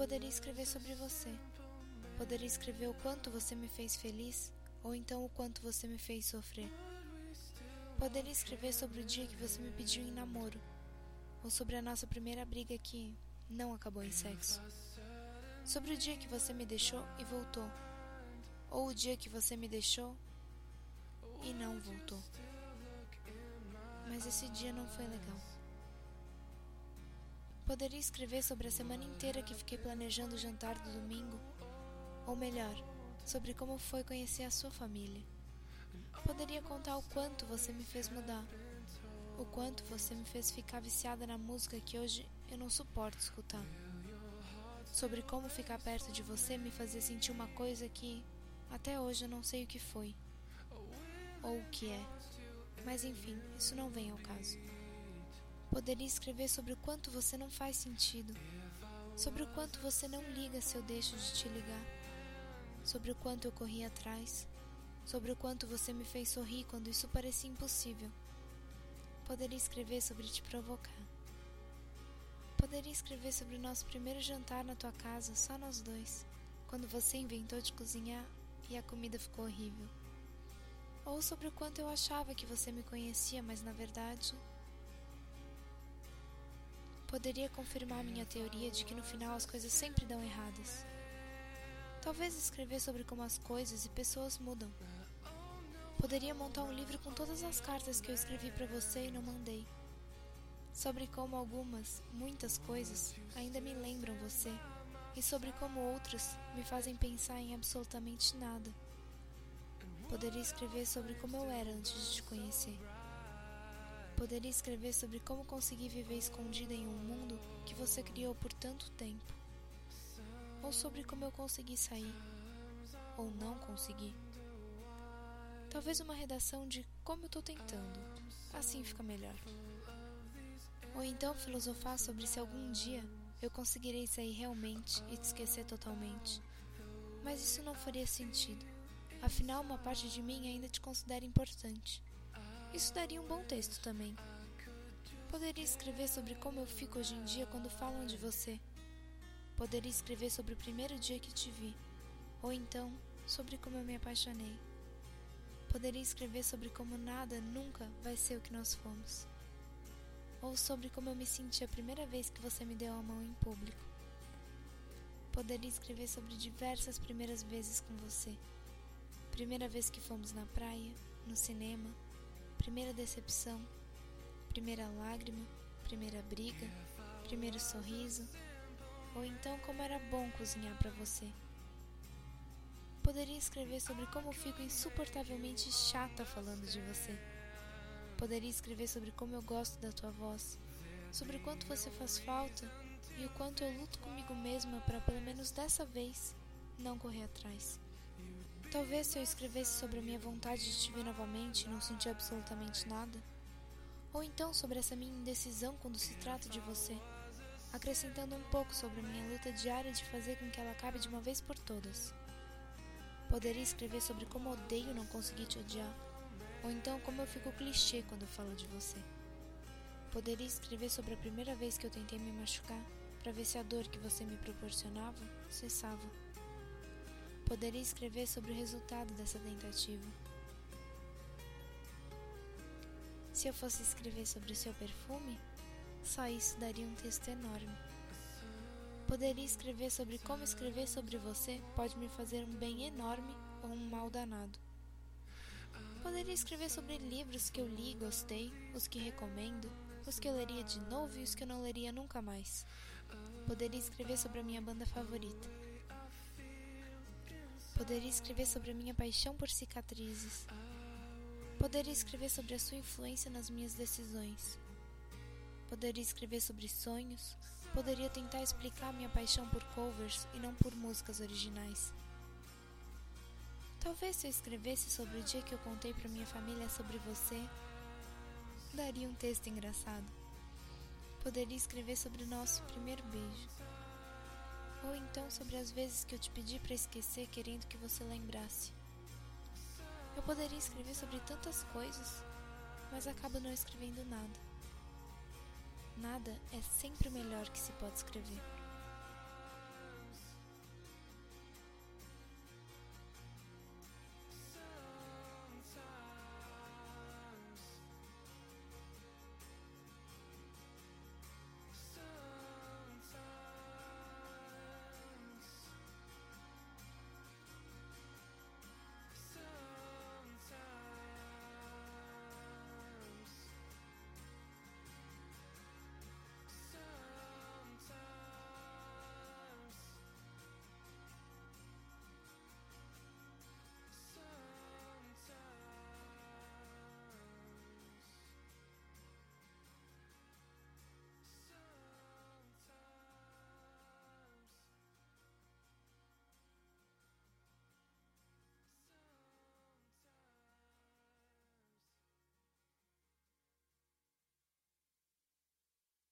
poderia escrever sobre você. Poderia escrever o quanto você me fez feliz ou então o quanto você me fez sofrer. Poderia escrever sobre o dia que você me pediu em namoro ou sobre a nossa primeira briga que não acabou em sexo. Sobre o dia que você me deixou e voltou, ou o dia que você me deixou e não voltou. Mas esse dia não foi legal. Poderia escrever sobre a semana inteira que fiquei planejando o jantar do domingo, ou melhor, sobre como foi conhecer a sua família. Poderia contar o quanto você me fez mudar, o quanto você me fez ficar viciada na música que hoje eu não suporto escutar. Sobre como ficar perto de você me fazia sentir uma coisa que até hoje eu não sei o que foi ou o que é. Mas enfim, isso não vem ao caso. Poderia escrever sobre o quanto você não faz sentido, sobre o quanto você não liga se eu deixo de te ligar, sobre o quanto eu corri atrás, sobre o quanto você me fez sorrir quando isso parecia impossível. Poderia escrever sobre te provocar. Poderia escrever sobre o nosso primeiro jantar na tua casa, só nós dois, quando você inventou de cozinhar e a comida ficou horrível. Ou sobre o quanto eu achava que você me conhecia, mas na verdade. Poderia confirmar minha teoria de que no final as coisas sempre dão erradas. Talvez escrever sobre como as coisas e pessoas mudam. Poderia montar um livro com todas as cartas que eu escrevi para você e não mandei. Sobre como algumas, muitas coisas ainda me lembram você e sobre como outras me fazem pensar em absolutamente nada. Poderia escrever sobre como eu era antes de te conhecer. Poderia escrever sobre como consegui viver escondida em um mundo que você criou por tanto tempo. Ou sobre como eu consegui sair. Ou não consegui. Talvez uma redação de como eu tô tentando. Assim fica melhor. Ou então filosofar sobre se algum dia eu conseguirei sair realmente e te esquecer totalmente. Mas isso não faria sentido. Afinal, uma parte de mim ainda te considera importante. Isso daria um bom texto também. Poderia escrever sobre como eu fico hoje em dia quando falam de você. Poderia escrever sobre o primeiro dia que te vi. Ou então, sobre como eu me apaixonei. Poderia escrever sobre como nada nunca vai ser o que nós fomos. Ou sobre como eu me senti a primeira vez que você me deu a mão em público. Poderia escrever sobre diversas primeiras vezes com você Primeira vez que fomos na praia, no cinema, primeira decepção, primeira lágrima, primeira briga, primeiro sorriso, ou então como era bom cozinhar para você. Poderia escrever sobre como fico insuportavelmente chata falando de você. Poderia escrever sobre como eu gosto da tua voz, sobre quanto você faz falta e o quanto eu luto comigo mesma para pelo menos dessa vez não correr atrás. Talvez se eu escrevesse sobre a minha vontade de te ver novamente e não sentir absolutamente nada. Ou então sobre essa minha indecisão quando se trata de você, acrescentando um pouco sobre a minha luta diária de fazer com que ela acabe de uma vez por todas. Poderia escrever sobre como odeio não conseguir te odiar, ou então como eu fico clichê quando falo de você. Poderia escrever sobre a primeira vez que eu tentei me machucar, para ver se a dor que você me proporcionava cessava. Poderia escrever sobre o resultado dessa tentativa. Se eu fosse escrever sobre o seu perfume, só isso daria um texto enorme. Poderia escrever sobre como escrever sobre você pode me fazer um bem enorme ou um mal danado. Poderia escrever sobre livros que eu li e gostei, os que recomendo, os que eu leria de novo e os que eu não leria nunca mais. Poderia escrever sobre a minha banda favorita. Poderia escrever sobre a minha paixão por cicatrizes. Poderia escrever sobre a sua influência nas minhas decisões. Poderia escrever sobre sonhos. Poderia tentar explicar minha paixão por covers e não por músicas originais. Talvez se eu escrevesse sobre o dia que eu contei para minha família sobre você, daria um texto engraçado. Poderia escrever sobre o nosso primeiro beijo. Ou então sobre as vezes que eu te pedi para esquecer querendo que você lembrasse. Eu poderia escrever sobre tantas coisas, mas acabo não escrevendo nada. Nada é sempre o melhor que se pode escrever.